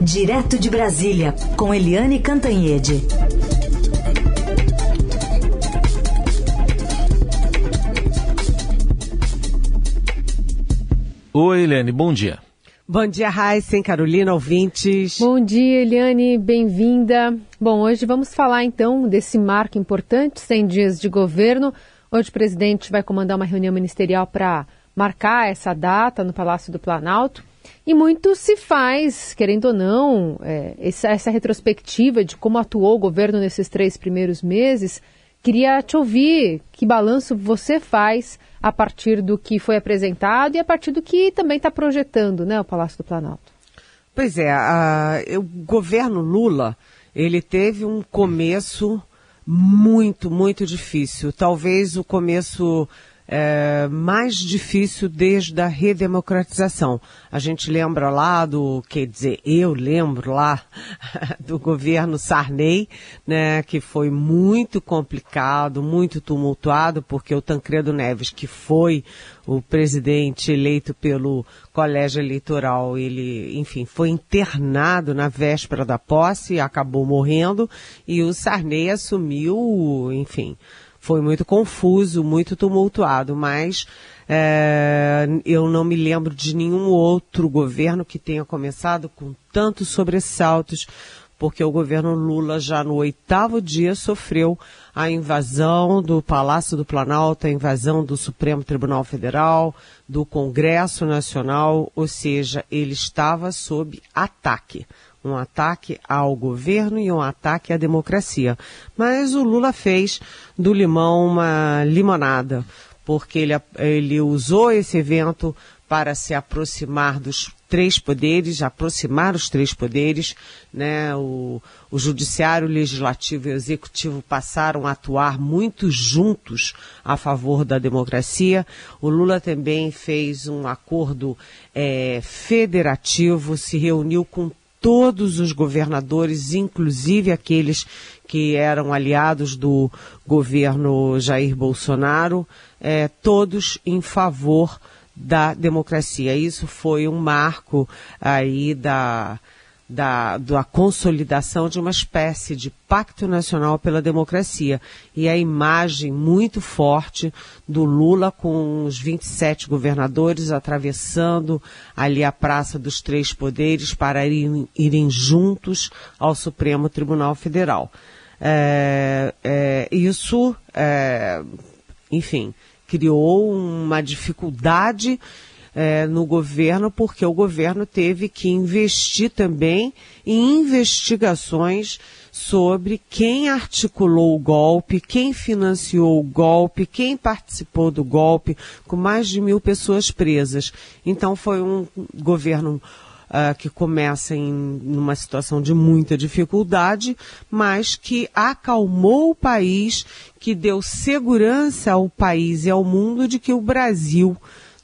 Direto de Brasília, com Eliane Cantanhede. Oi, Eliane, bom dia. Bom dia, Raíssen, Carolina, ouvintes. Bom dia, Eliane, bem-vinda. Bom, hoje vamos falar então desse marco importante, 100 dias de governo. Hoje o presidente vai comandar uma reunião ministerial para marcar essa data no Palácio do Planalto. E muito se faz, querendo ou não, é, essa, essa retrospectiva de como atuou o governo nesses três primeiros meses. Queria te ouvir que balanço você faz a partir do que foi apresentado e a partir do que também está projetando né, o Palácio do Planalto. Pois é, a, o governo Lula, ele teve um começo muito, muito difícil. Talvez o começo é, mais difícil desde a redemocratização. A gente lembra lá do, quer dizer, eu lembro lá do governo Sarney, né, que foi muito complicado, muito tumultuado, porque o Tancredo Neves, que foi o presidente eleito pelo colégio eleitoral, ele, enfim, foi internado na véspera da posse, acabou morrendo, e o Sarney assumiu, enfim, foi muito confuso, muito tumultuado, mas é, eu não me lembro de nenhum outro governo que tenha começado com tantos sobressaltos, porque o governo Lula já no oitavo dia sofreu a invasão do Palácio do Planalto, a invasão do Supremo Tribunal Federal, do Congresso Nacional, ou seja, ele estava sob ataque um ataque ao governo e um ataque à democracia. Mas o Lula fez do limão uma limonada, porque ele, ele usou esse evento para se aproximar dos três poderes, aproximar os três poderes, né? O, o judiciário, o legislativo e o executivo passaram a atuar muito juntos a favor da democracia. O Lula também fez um acordo é, federativo, se reuniu com todos os governadores, inclusive aqueles que eram aliados do governo Jair Bolsonaro, é, todos em favor da democracia. Isso foi um marco aí da, da, da consolidação de uma espécie de pacto nacional pela democracia. E a imagem muito forte do Lula com os 27 governadores atravessando ali a Praça dos Três Poderes para irem, irem juntos ao Supremo Tribunal Federal. É, é, isso, é, enfim, criou uma dificuldade é, no governo, porque o governo teve que investir também em investigações sobre quem articulou o golpe, quem financiou o golpe, quem participou do golpe, com mais de mil pessoas presas. Então foi um governo Uh, que começa em numa situação de muita dificuldade, mas que acalmou o país, que deu segurança ao país e ao mundo de que o Brasil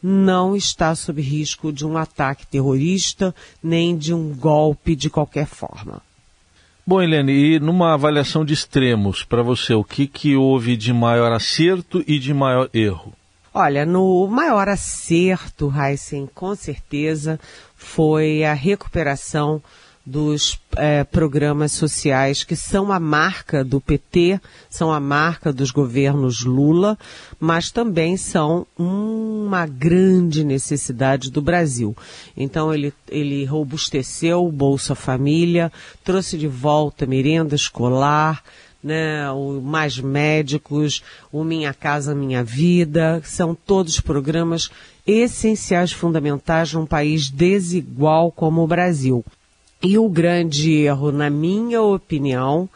não está sob risco de um ataque terrorista nem de um golpe de qualquer forma. Bom, Helene, e numa avaliação de extremos, para você, o que, que houve de maior acerto e de maior erro? Olha, no maior acerto, Heisen, com certeza, foi a recuperação dos é, programas sociais que são a marca do PT, são a marca dos governos Lula, mas também são uma grande necessidade do Brasil. Então ele, ele robusteceu o Bolsa Família, trouxe de volta merenda escolar, né, o Mais Médicos, o Minha Casa Minha Vida, são todos programas essenciais, fundamentais num país desigual como o Brasil. E o grande erro, na minha opinião,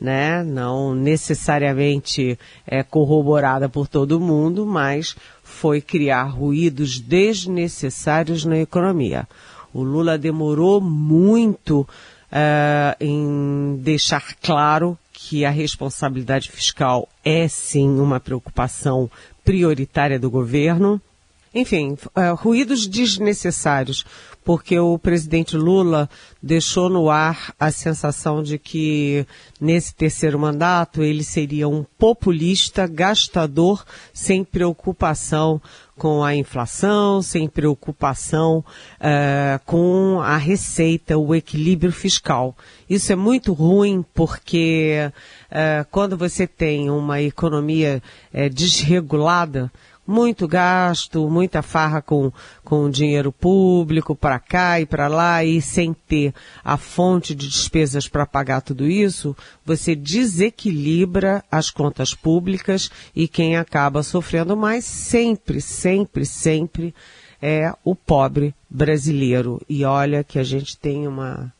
né, não necessariamente é corroborada por todo mundo, mas foi criar ruídos desnecessários na economia. O Lula demorou muito uh, em deixar claro que a responsabilidade fiscal é sim uma preocupação prioritária do governo. Enfim, uh, ruídos desnecessários porque o presidente Lula deixou no ar a sensação de que nesse terceiro mandato ele seria um populista, gastador, sem preocupação com a inflação, sem preocupação uh, com a receita, o equilíbrio fiscal. Isso é muito ruim porque uh, quando você tem uma economia uh, desregulada, muito gasto, muita farra com, com dinheiro público para cá e para lá e sem ter a fonte de despesas para pagar tudo isso, você desequilibra as contas públicas e quem acaba sofrendo mais sempre, sempre, sempre é o pobre brasileiro. E olha que a gente tem uma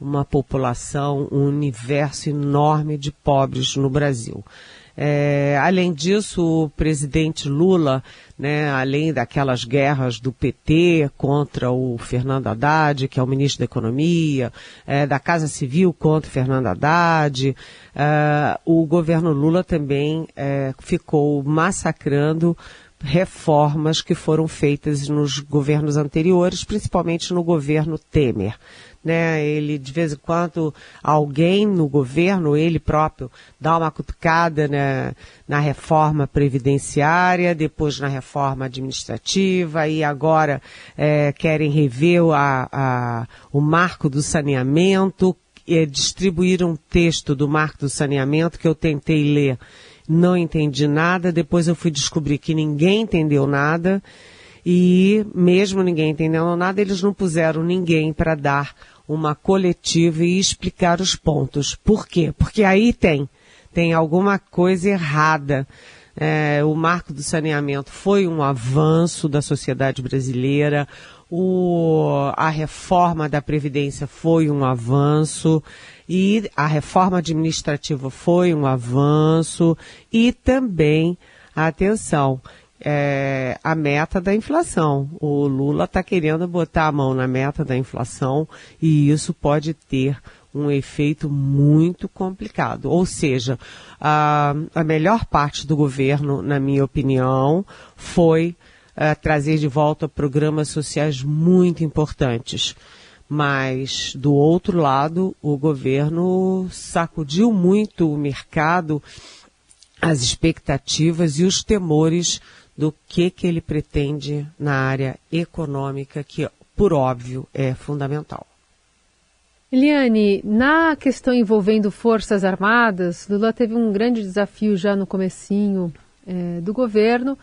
uma população, um universo enorme de pobres no Brasil. É, além disso, o presidente Lula, né, além daquelas guerras do PT contra o Fernando Haddad, que é o ministro da Economia, é, da Casa Civil contra o Fernando Haddad, é, o governo Lula também é, ficou massacrando reformas que foram feitas nos governos anteriores, principalmente no governo Temer né? Ele de vez em quando alguém no governo, ele próprio, dá uma cutucada na, na reforma previdenciária, depois na reforma administrativa e agora é, querem rever a, a, o marco do saneamento, é, distribuir um texto do marco do saneamento que eu tentei ler, não entendi nada, depois eu fui descobrir que ninguém entendeu nada. E mesmo ninguém entendendo nada, eles não puseram ninguém para dar uma coletiva e explicar os pontos. Por quê? Porque aí tem, tem alguma coisa errada. É, o marco do saneamento foi um avanço da sociedade brasileira, o, a reforma da Previdência foi um avanço, e a reforma administrativa foi um avanço, e também, atenção, é, a meta da inflação. O Lula está querendo botar a mão na meta da inflação e isso pode ter um efeito muito complicado. Ou seja, a, a melhor parte do governo, na minha opinião, foi uh, trazer de volta programas sociais muito importantes. Mas, do outro lado, o governo sacudiu muito o mercado, as expectativas e os temores do que, que ele pretende na área econômica, que, por óbvio, é fundamental. Eliane, na questão envolvendo Forças Armadas, Lula teve um grande desafio já no comecinho é, do governo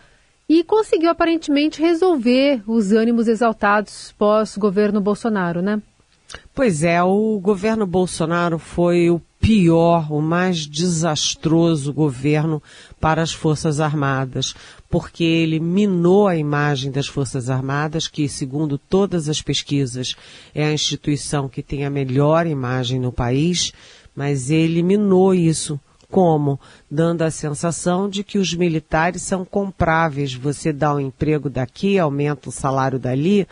e conseguiu aparentemente resolver os ânimos exaltados pós-governo Bolsonaro, né? Pois é, o governo Bolsonaro foi o pior, o mais desastroso governo para as Forças Armadas, porque ele minou a imagem das Forças Armadas, que, segundo todas as pesquisas, é a instituição que tem a melhor imagem no país, mas ele minou isso. Como? Dando a sensação de que os militares são compráveis. Você dá um emprego daqui, aumenta o salário dali,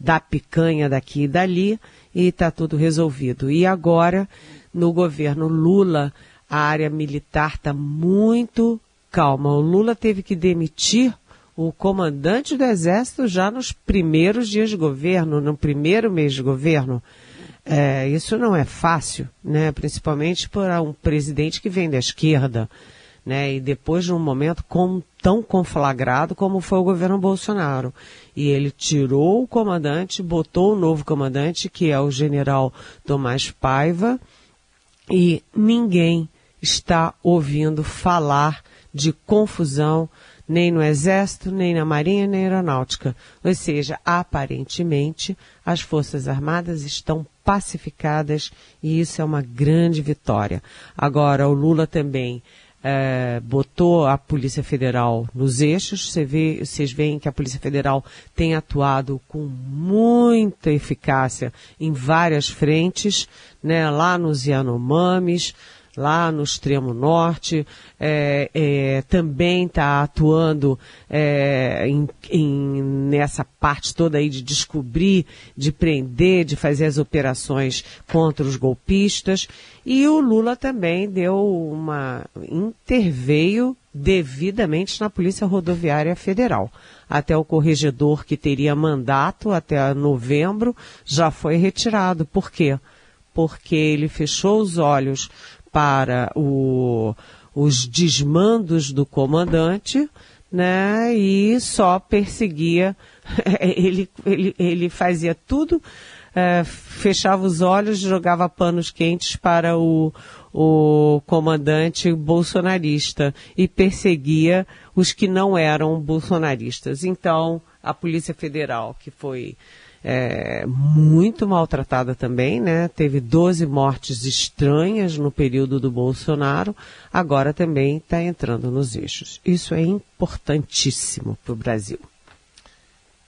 dá picanha daqui e dali, e está tudo resolvido. E agora no governo Lula, a área militar está muito calma. O Lula teve que demitir o comandante do Exército já nos primeiros dias de governo, no primeiro mês de governo. É, isso não é fácil, né? principalmente para um presidente que vem da esquerda. Né? E depois de um momento com, tão conflagrado como foi o governo Bolsonaro. E ele tirou o comandante, botou o novo comandante, que é o general Tomás Paiva, e ninguém está ouvindo falar de confusão nem no Exército, nem na Marinha, nem na Aeronáutica. Ou seja, aparentemente, as Forças Armadas estão pacificadas e isso é uma grande vitória. Agora, o Lula também é, botou a Polícia Federal nos eixos. Você vê, vocês veem que a Polícia Federal tem atuado com muita eficácia em várias frentes, né, lá nos Yanomamis, lá no extremo norte, é, é, também está atuando é, em, em, nessa parte toda aí de descobrir, de prender, de fazer as operações contra os golpistas. E o Lula também deu uma interveio devidamente na Polícia Rodoviária Federal. Até o corregedor que teria mandato até novembro já foi retirado. Por quê? Porque ele fechou os olhos para o, os desmandos do comandante, né? E só perseguia, ele, ele, ele fazia tudo, é, fechava os olhos, jogava panos quentes para o, o comandante bolsonarista e perseguia os que não eram bolsonaristas. Então, a Polícia Federal, que foi é, muito maltratada também, né? Teve 12 mortes estranhas no período do Bolsonaro, agora também está entrando nos eixos. Isso é importantíssimo para o Brasil.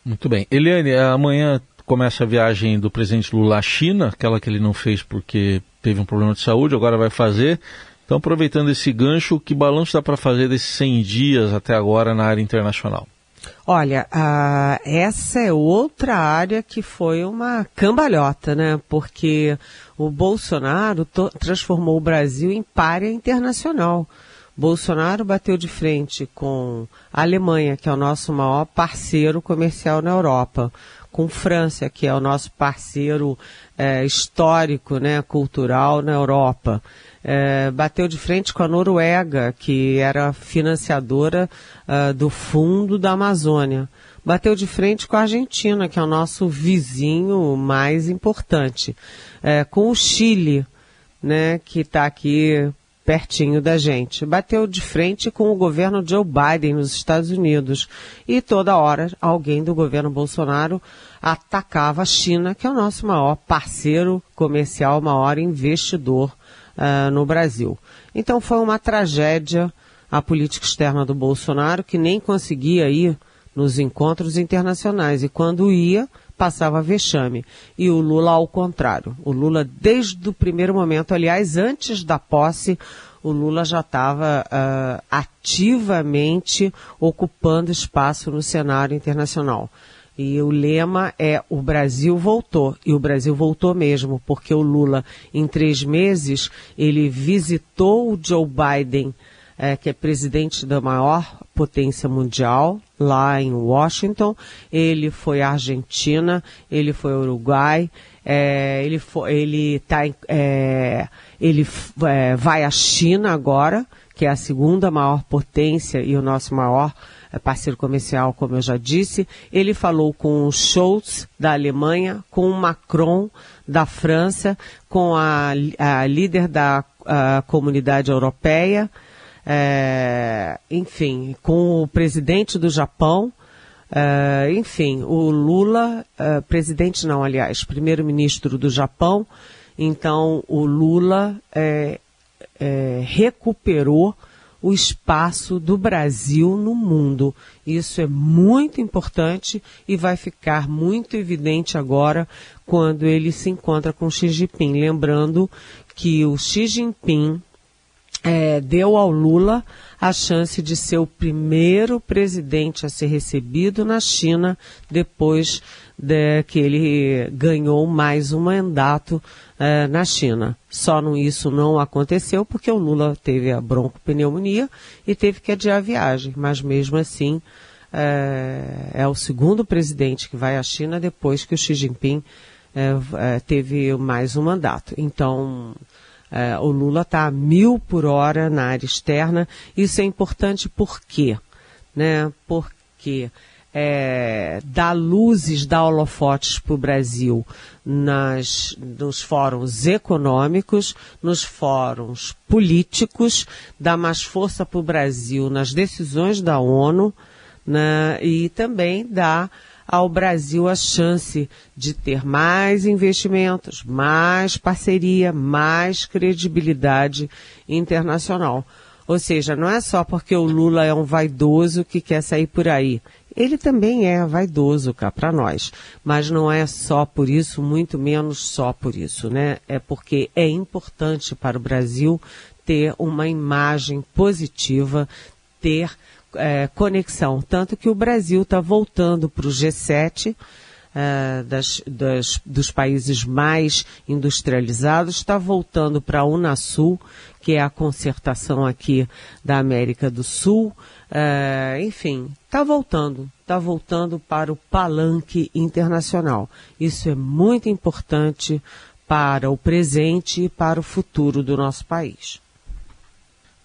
Muito bem. Eliane, amanhã começa a viagem do presidente Lula à China, aquela que ele não fez porque teve um problema de saúde, agora vai fazer. Então, aproveitando esse gancho, que balanço dá para fazer desses 100 dias até agora na área internacional? Olha, essa é outra área que foi uma cambalhota, né? Porque o Bolsonaro transformou o Brasil em párea internacional. Bolsonaro bateu de frente com a Alemanha, que é o nosso maior parceiro comercial na Europa, com França, que é o nosso parceiro é, histórico, né, cultural na Europa é, bateu de frente com a Noruega, que era financiadora uh, do fundo da Amazônia. Bateu de frente com a Argentina, que é o nosso vizinho mais importante. É, com o Chile, né, que está aqui pertinho da gente. Bateu de frente com o governo Joe Biden nos Estados Unidos. E toda hora alguém do governo Bolsonaro atacava a China, que é o nosso maior parceiro comercial, maior investidor uh, no Brasil. Então foi uma tragédia a política externa do Bolsonaro, que nem conseguia ir nos encontros internacionais. E quando ia, passava vexame. E o Lula ao contrário. O Lula, desde o primeiro momento, aliás, antes da posse, o Lula já estava uh, ativamente ocupando espaço no cenário internacional. E o lema é o Brasil voltou. E o Brasil voltou mesmo, porque o Lula, em três meses, ele visitou o Joe Biden, é, que é presidente da maior potência mundial, lá em Washington. Ele foi à Argentina, ele foi ao Uruguai, é, ele, foi, ele, tá, é, ele é, vai à China agora, que é a segunda maior potência e o nosso maior é parceiro comercial, como eu já disse. Ele falou com o Scholz, da Alemanha, com o Macron, da França, com a, a líder da a comunidade europeia, é, enfim, com o presidente do Japão. É, enfim, o Lula, é, presidente não, aliás, primeiro-ministro do Japão. Então, o Lula é, é, recuperou o espaço do Brasil no mundo. Isso é muito importante e vai ficar muito evidente agora quando ele se encontra com Xi Jinping. Lembrando que o Xi Jinping é, deu ao Lula a chance de ser o primeiro presidente a ser recebido na China depois de que ele ganhou mais um mandato é, na China. Só não, isso não aconteceu porque o Lula teve a broncopneumonia e teve que adiar a viagem. Mas mesmo assim, é, é o segundo presidente que vai à China depois que o Xi Jinping é, teve mais um mandato. Então, é, o Lula está a mil por hora na área externa. Isso é importante por quê? Né? Porque é, dá luzes, dá holofotes para o Brasil nas, nos fóruns econômicos, nos fóruns políticos, dá mais força para o Brasil nas decisões da ONU né, e também dá ao Brasil a chance de ter mais investimentos, mais parceria, mais credibilidade internacional. Ou seja, não é só porque o Lula é um vaidoso que quer sair por aí. Ele também é vaidoso cá para nós, mas não é só por isso, muito menos só por isso, né? É porque é importante para o Brasil ter uma imagem positiva, ter é, conexão. Tanto que o Brasil está voltando para o G7, é, das, das, dos países mais industrializados, está voltando para a Unasul, que é a concertação aqui da América do Sul, é, enfim, está voltando, está voltando para o palanque internacional. Isso é muito importante para o presente e para o futuro do nosso país.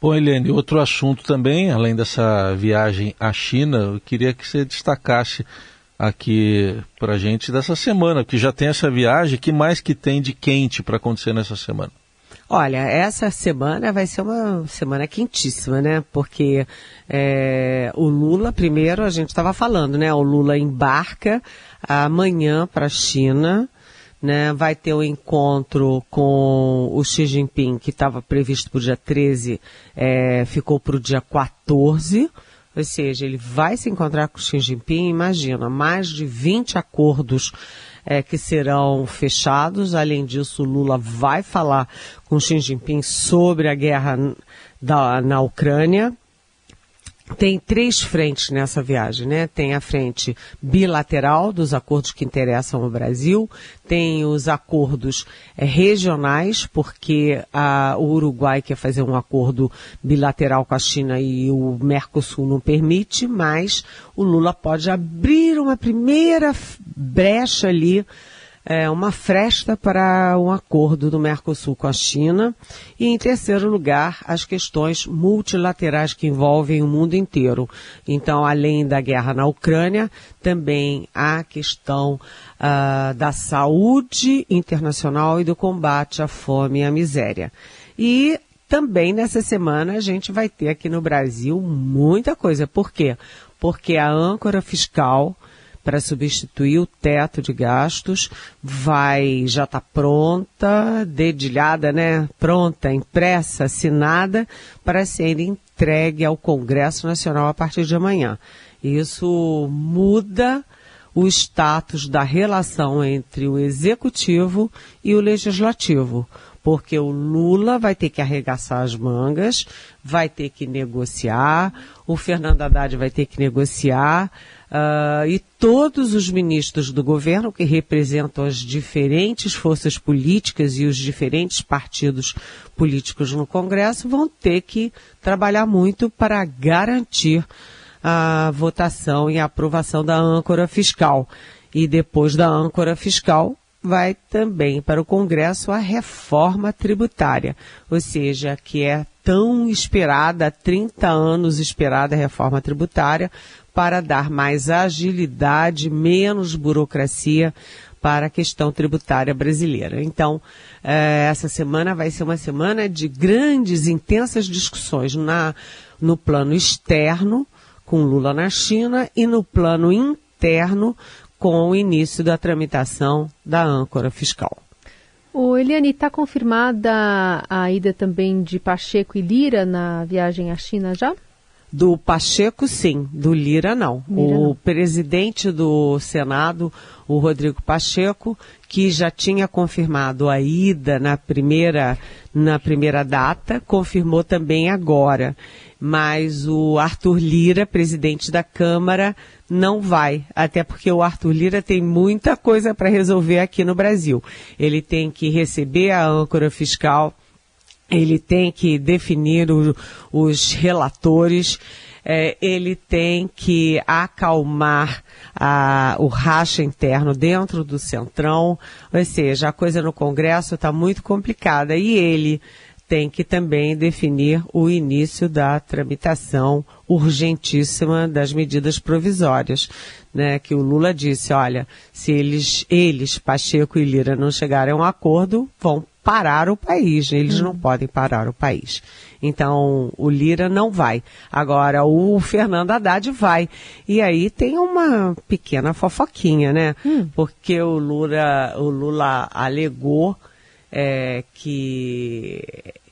Bom, Eliane, outro assunto também, além dessa viagem à China, eu queria que você destacasse aqui para gente dessa semana, que já tem essa viagem, que mais que tem de quente para acontecer nessa semana? Olha, essa semana vai ser uma semana quentíssima, né? Porque é, o Lula, primeiro, a gente estava falando, né? O Lula embarca amanhã para a China, né? Vai ter o um encontro com o Xi Jinping, que estava previsto para o dia 13, é, ficou para o dia 14. Ou seja, ele vai se encontrar com o Xi Jinping, imagina, mais de 20 acordos é, que serão fechados. Além disso, Lula vai falar com o Xi Jinping sobre a guerra da, na Ucrânia tem três frentes nessa viagem, né? Tem a frente bilateral dos acordos que interessam ao Brasil, tem os acordos é, regionais, porque a, o Uruguai quer fazer um acordo bilateral com a China e o Mercosul não permite, mas o Lula pode abrir uma primeira brecha ali é, uma fresta para um acordo do Mercosul com a China e, em terceiro lugar, as questões multilaterais que envolvem o mundo inteiro. Então, além da guerra na Ucrânia, também a questão uh, da saúde internacional e do combate à fome e à miséria. E também nessa semana a gente vai ter aqui no Brasil muita coisa. Por quê? Porque a âncora fiscal para substituir o teto de gastos, vai já está pronta, dedilhada, né? Pronta, impressa, assinada para ser entregue ao Congresso Nacional a partir de amanhã. Isso muda o status da relação entre o executivo e o legislativo porque o Lula vai ter que arregaçar as mangas, vai ter que negociar, o Fernando Haddad vai ter que negociar, Uh, e todos os ministros do governo que representam as diferentes forças políticas e os diferentes partidos políticos no Congresso vão ter que trabalhar muito para garantir a votação e a aprovação da âncora fiscal. E depois da âncora fiscal, vai também para o Congresso a reforma tributária, ou seja, que é tão esperada, há 30 anos esperada a reforma tributária, para dar mais agilidade, menos burocracia para a questão tributária brasileira. Então, eh, essa semana vai ser uma semana de grandes, intensas discussões na, no plano externo, com Lula na China, e no plano interno, com o início da tramitação da âncora fiscal. O Eliane, está confirmada a ida também de Pacheco e Lira na viagem à China já? Do Pacheco, sim. Do Lira, não. Lira, o não. presidente do Senado, o Rodrigo Pacheco, que já tinha confirmado a ida na primeira, na primeira data, confirmou também agora. Mas o Arthur Lira, presidente da Câmara, não vai, até porque o Arthur Lira tem muita coisa para resolver aqui no Brasil. Ele tem que receber a âncora fiscal ele tem que definir o, os relatores, é, ele tem que acalmar a, o racha interno dentro do centrão, ou seja, a coisa no Congresso está muito complicada e ele tem que também definir o início da tramitação urgentíssima das medidas provisórias, né? Que o Lula disse, olha, se eles, eles, Pacheco e Lira, não chegarem a um acordo, vão parar o país. Eles hum. não podem parar o país. Então, o Lira não vai. Agora, o Fernando Haddad vai. E aí tem uma pequena fofoquinha, né? Hum. Porque o Lula, o Lula alegou é, que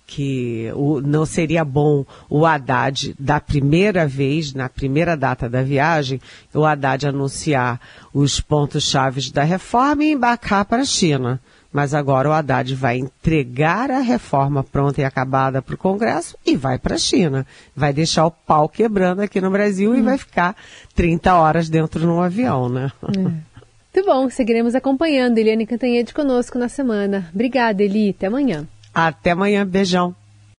que o, não seria bom o Haddad, da primeira vez, na primeira data da viagem, o Haddad anunciar os pontos chaves da reforma e embarcar para a China. Mas agora o Haddad vai entregar a reforma pronta e acabada para o Congresso e vai para a China. Vai deixar o pau quebrando aqui no Brasil hum. e vai ficar 30 horas dentro de um avião, né? É. Muito bom, seguiremos acompanhando. Eliane Cantanhede conosco na semana. Obrigada, Eli. Até amanhã. Até amanhã. Beijão.